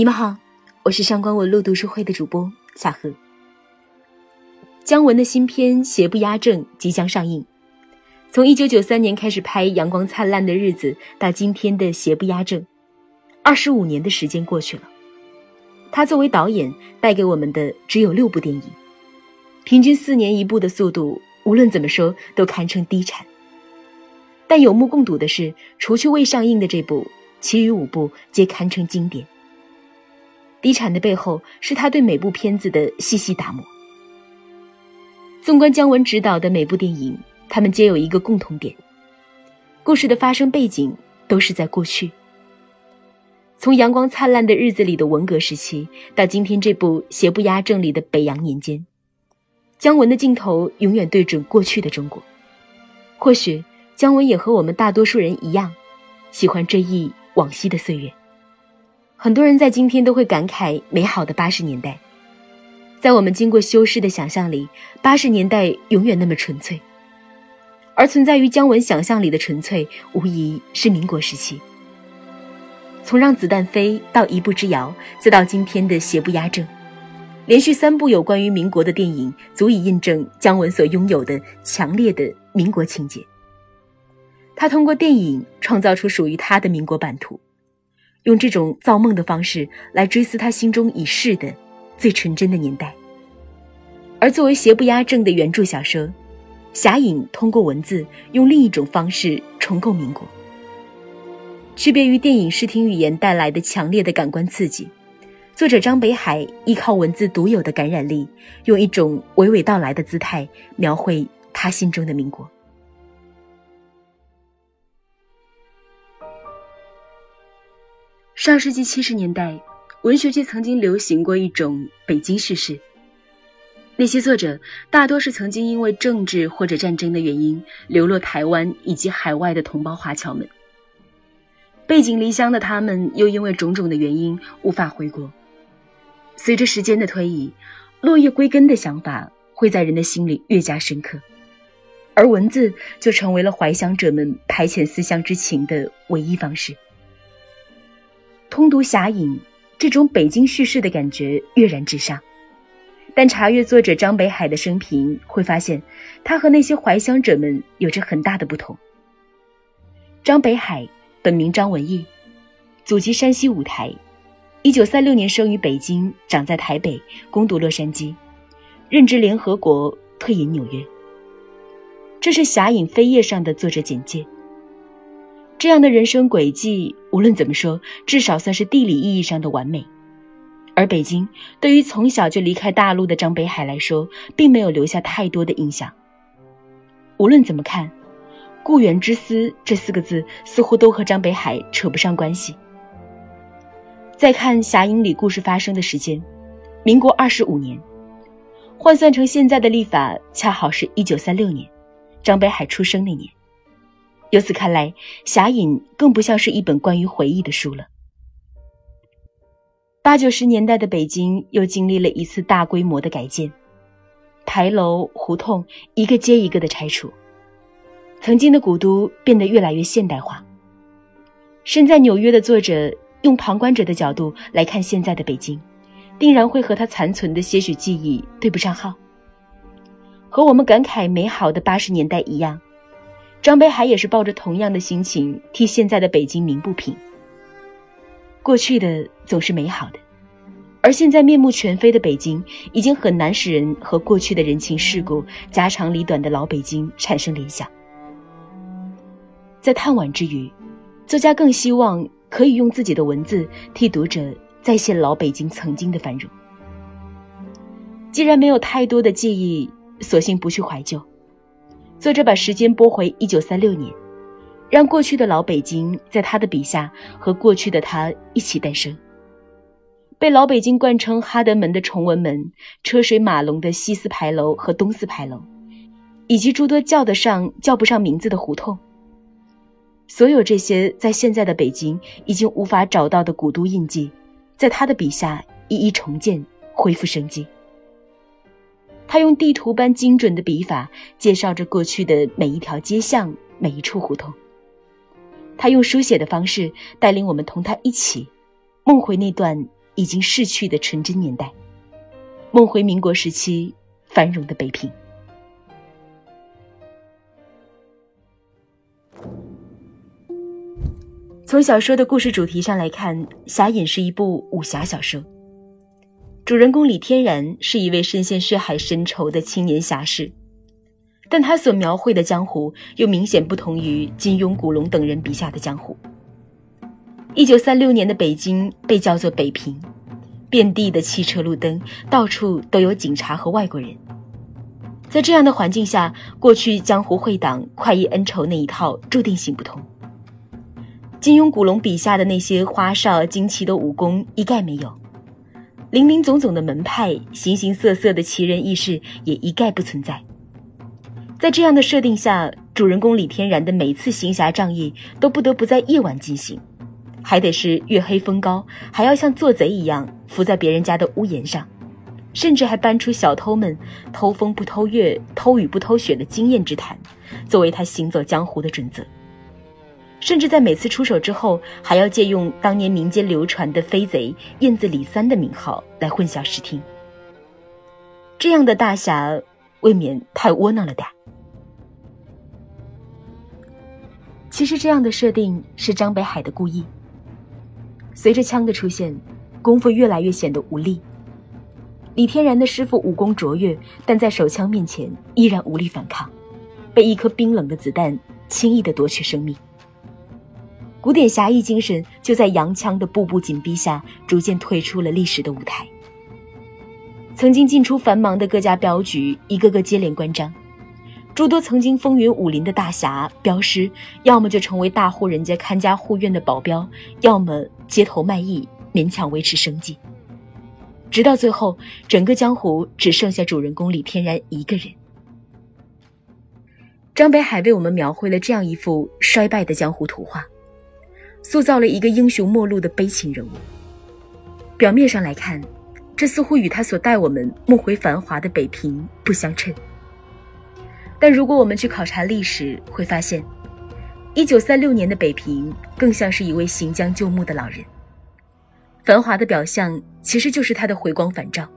你们好，我是上官文路读书会的主播夏荷。姜文的新片《邪不压正》即将上映。从一九九三年开始拍《阳光灿烂的日子》，到今天的《邪不压正》，二十五年的时间过去了。他作为导演带给我们的只有六部电影，平均四年一部的速度，无论怎么说都堪称低产。但有目共睹的是，除去未上映的这部，其余五部皆堪称经典。低产的背后是他对每部片子的细细打磨。纵观姜文执导的每部电影，他们皆有一个共同点：故事的发生背景都是在过去。从阳光灿烂的日子里的文革时期，到今天这部邪不压正里的北洋年间，姜文的镜头永远对准过去的中国。或许姜文也和我们大多数人一样，喜欢追忆往昔的岁月。很多人在今天都会感慨美好的八十年代，在我们经过修饰的想象里，八十年代永远那么纯粹。而存在于姜文想象里的纯粹，无疑是民国时期。从让子弹飞到一步之遥，再到今天的邪不压正，连续三部有关于民国的电影，足以印证姜文所拥有的强烈的民国情节。他通过电影创造出属于他的民国版图。用这种造梦的方式来追思他心中已逝的最纯真的年代。而作为邪不压正的原著小说，侠影通过文字用另一种方式重构民国。区别于电影视听语言带来的强烈的感官刺激，作者张北海依靠文字独有的感染力，用一种娓娓道来的姿态描绘他心中的民国。上世纪七十年代，文学界曾经流行过一种北京叙事。那些作者大多是曾经因为政治或者战争的原因流落台湾以及海外的同胞华侨们。背井离乡的他们，又因为种种的原因无法回国。随着时间的推移，落叶归根的想法会在人的心里越加深刻，而文字就成为了怀乡者们排遣思乡之情的唯一方式。通读《侠影》，这种北京叙事的感觉跃然纸上。但查阅作者张北海的生平，会发现他和那些怀乡者们有着很大的不同。张北海本名张文义，祖籍山西五台，一九三六年生于北京，长在台北，攻读洛杉矶，任职联合国，退隐纽约。这是《侠影》扉页上的作者简介。这样的人生轨迹，无论怎么说，至少算是地理意义上的完美。而北京对于从小就离开大陆的张北海来说，并没有留下太多的印象。无论怎么看，“故园之思”这四个字似乎都和张北海扯不上关系。再看《侠影》里故事发生的时间，民国二十五年，换算成现在的历法，恰好是一九三六年，张北海出生那年。由此看来，《侠影》更不像是一本关于回忆的书了。八九十年代的北京又经历了一次大规模的改建，牌楼、胡同一个接一个的拆除，曾经的古都变得越来越现代化。身在纽约的作者用旁观者的角度来看现在的北京，定然会和他残存的些许记忆对不上号。和我们感慨美好的八十年代一样。张北海也是抱着同样的心情替现在的北京鸣不平。过去的总是美好的，而现在面目全非的北京，已经很难使人和过去的人情世故、家长里短的老北京产生联想。在叹惋之余，作家更希望可以用自己的文字替读者再现老北京曾经的繁荣。既然没有太多的记忆，索性不去怀旧。作者把时间拨回一九三六年，让过去的老北京在他的笔下和过去的他一起诞生。被老北京冠称“哈德门”的崇文门、车水马龙的西四牌楼和东四牌楼，以及诸多叫得上叫不上名字的胡同，所有这些在现在的北京已经无法找到的古都印记，在他的笔下一一重建，恢复生机。他用地图般精准的笔法介绍着过去的每一条街巷、每一处胡同。他用书写的方式带领我们同他一起梦回那段已经逝去的纯真年代，梦回民国时期繁荣的北平。从小说的故事主题上来看，《侠隐》是一部武侠小说。主人公李天然是一位深陷血海深仇的青年侠士，但他所描绘的江湖又明显不同于金庸、古龙等人笔下的江湖。一九三六年的北京被叫做北平，遍地的汽车路灯，到处都有警察和外国人。在这样的环境下，过去江湖会党快意恩仇那一套注定行不通。金庸、古龙笔下的那些花哨惊奇的武功一概没有，林林总总的门派、形形色色的奇人异事也一概不存在。在这样的设定下，主人公李天然的每次行侠仗义都不得不在夜晚进行。还得是月黑风高，还要像做贼一样伏在别人家的屋檐上，甚至还搬出小偷们偷风不偷月、偷雨不偷雪的经验之谈，作为他行走江湖的准则。甚至在每次出手之后，还要借用当年民间流传的飞贼燕子李三的名号来混淆视听。这样的大侠未免太窝囊了点。其实这样的设定是张北海的故意。随着枪的出现，功夫越来越显得无力。李天然的师傅武功卓越，但在手枪面前依然无力反抗，被一颗冰冷的子弹轻易的夺去生命。古典侠义精神就在洋枪的步步紧逼下，逐渐退出了历史的舞台。曾经进出繁忙的各家镖局，一个个接连关张。诸多曾经风云武林的大侠镖师，要么就成为大户人家看家护院的保镖，要么街头卖艺，勉强维持生计。直到最后，整个江湖只剩下主人公李天然一个人。张北海为我们描绘了这样一幅衰败的江湖图画，塑造了一个英雄末路的悲情人物。表面上来看，这似乎与他所带我们梦回繁华的北平不相称。但如果我们去考察历史，会发现，一九三六年的北平更像是一位行将就木的老人。繁华的表象其实就是他的回光返照。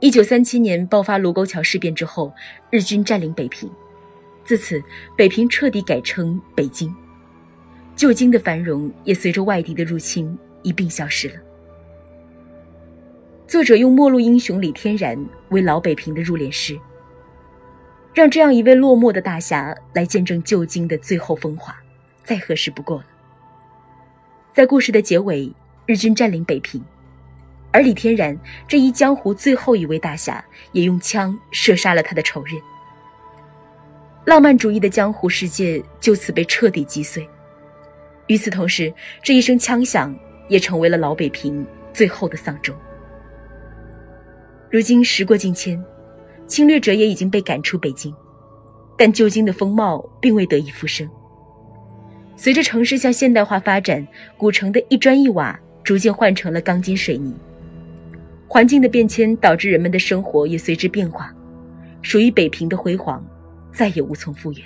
一九三七年爆发卢沟桥事变之后，日军占领北平，自此北平彻底改称北京，旧京的繁荣也随着外敌的入侵一并消失了。作者用末路英雄李天然为老北平的入殓师。让这样一位落寞的大侠来见证旧京的最后风华，再合适不过了。在故事的结尾，日军占领北平，而李天然这一江湖最后一位大侠也用枪射杀了他的仇人。浪漫主义的江湖世界就此被彻底击碎。与此同时，这一声枪响也成为了老北平最后的丧钟。如今时过境迁。侵略者也已经被赶出北京，但旧京的风貌并未得以复生。随着城市向现代化发展，古城的一砖一瓦逐渐换成了钢筋水泥。环境的变迁导致人们的生活也随之变化，属于北平的辉煌再也无从复原。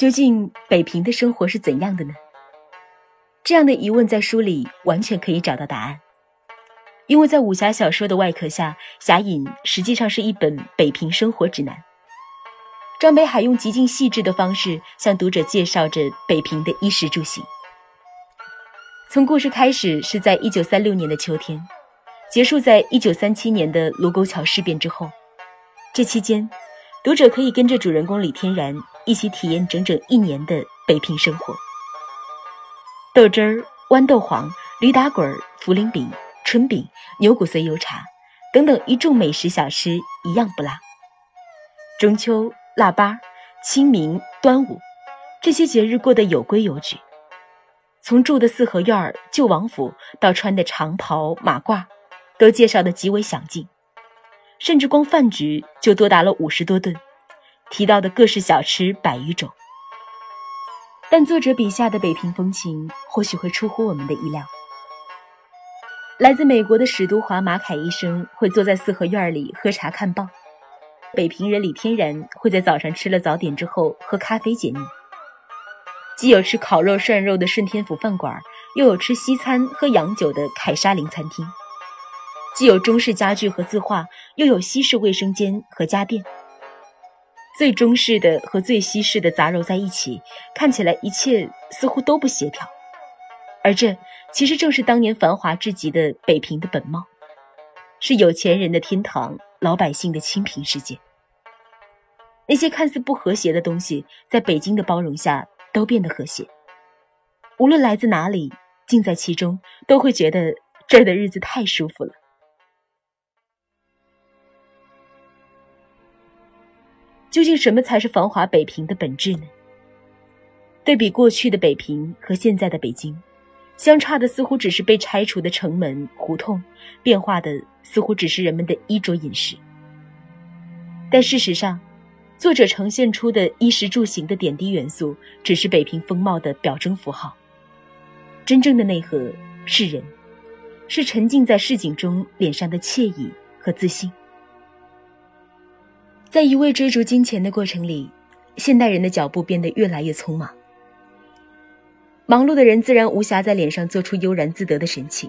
究竟北平的生活是怎样的呢？这样的疑问在书里完全可以找到答案，因为在武侠小说的外壳下，《侠隐》实际上是一本北平生活指南。张北海用极尽细致的方式向读者介绍着北平的衣食住行。从故事开始是在一九三六年的秋天，结束在一九三七年的卢沟桥事变之后。这期间，读者可以跟着主人公李天然一起体验整整一年的北平生活。豆汁儿、豌豆黄、驴打滚、茯苓饼、春饼、牛骨髓油茶等等一众美食小吃一样不落。中秋、腊八、清明、端午，这些节日过得有规有矩。从住的四合院旧王府到穿的长袍马褂，都介绍的极为详尽。甚至光饭局就多达了五十多顿，提到的各式小吃百余种。但作者笔下的北平风情或许会出乎我们的意料。来自美国的史都华马凯医生会坐在四合院里喝茶看报，北平人李天然会在早上吃了早点之后喝咖啡解腻。既有吃烤肉涮肉的顺天府饭馆，又有吃西餐喝洋酒的凯沙林餐厅；既有中式家具和字画，又有西式卫生间和家电。最中式的和最西式的杂糅在一起，看起来一切似乎都不协调。而这其实正是当年繁华至极的北平的本貌，是有钱人的天堂，老百姓的清贫世界。那些看似不和谐的东西，在北京的包容下都变得和谐。无论来自哪里，浸在其中，都会觉得这儿的日子太舒服了。究竟什么才是繁华北平的本质呢？对比过去的北平和现在的北京，相差的似乎只是被拆除的城门胡同，变化的似乎只是人们的衣着饮食。但事实上，作者呈现出的衣食住行的点滴元素，只是北平风貌的表征符号。真正的内核是人，是沉浸在市井中脸上的惬意和自信。在一味追逐金钱的过程里，现代人的脚步变得越来越匆忙。忙碌的人自然无暇在脸上做出悠然自得的神情。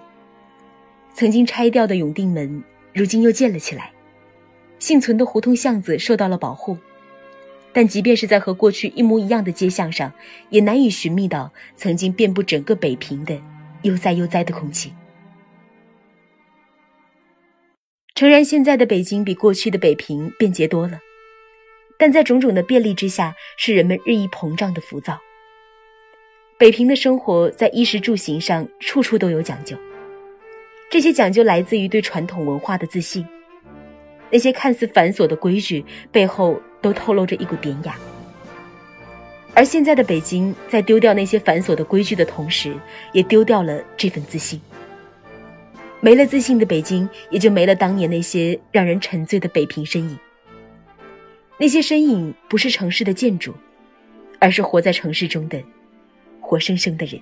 曾经拆掉的永定门，如今又建了起来；幸存的胡同巷子受到了保护，但即便是在和过去一模一样的街巷上，也难以寻觅到曾经遍布整个北平的悠哉悠哉的空气。诚然，现在的北京比过去的北平便捷多了，但在种种的便利之下，是人们日益膨胀的浮躁。北平的生活在衣食住行上处处都有讲究，这些讲究来自于对传统文化的自信。那些看似繁琐的规矩背后，都透露着一股典雅。而现在的北京，在丢掉那些繁琐的规矩的同时，也丢掉了这份自信。没了自信的北京，也就没了当年那些让人沉醉的北平身影。那些身影不是城市的建筑，而是活在城市中的活生生的人。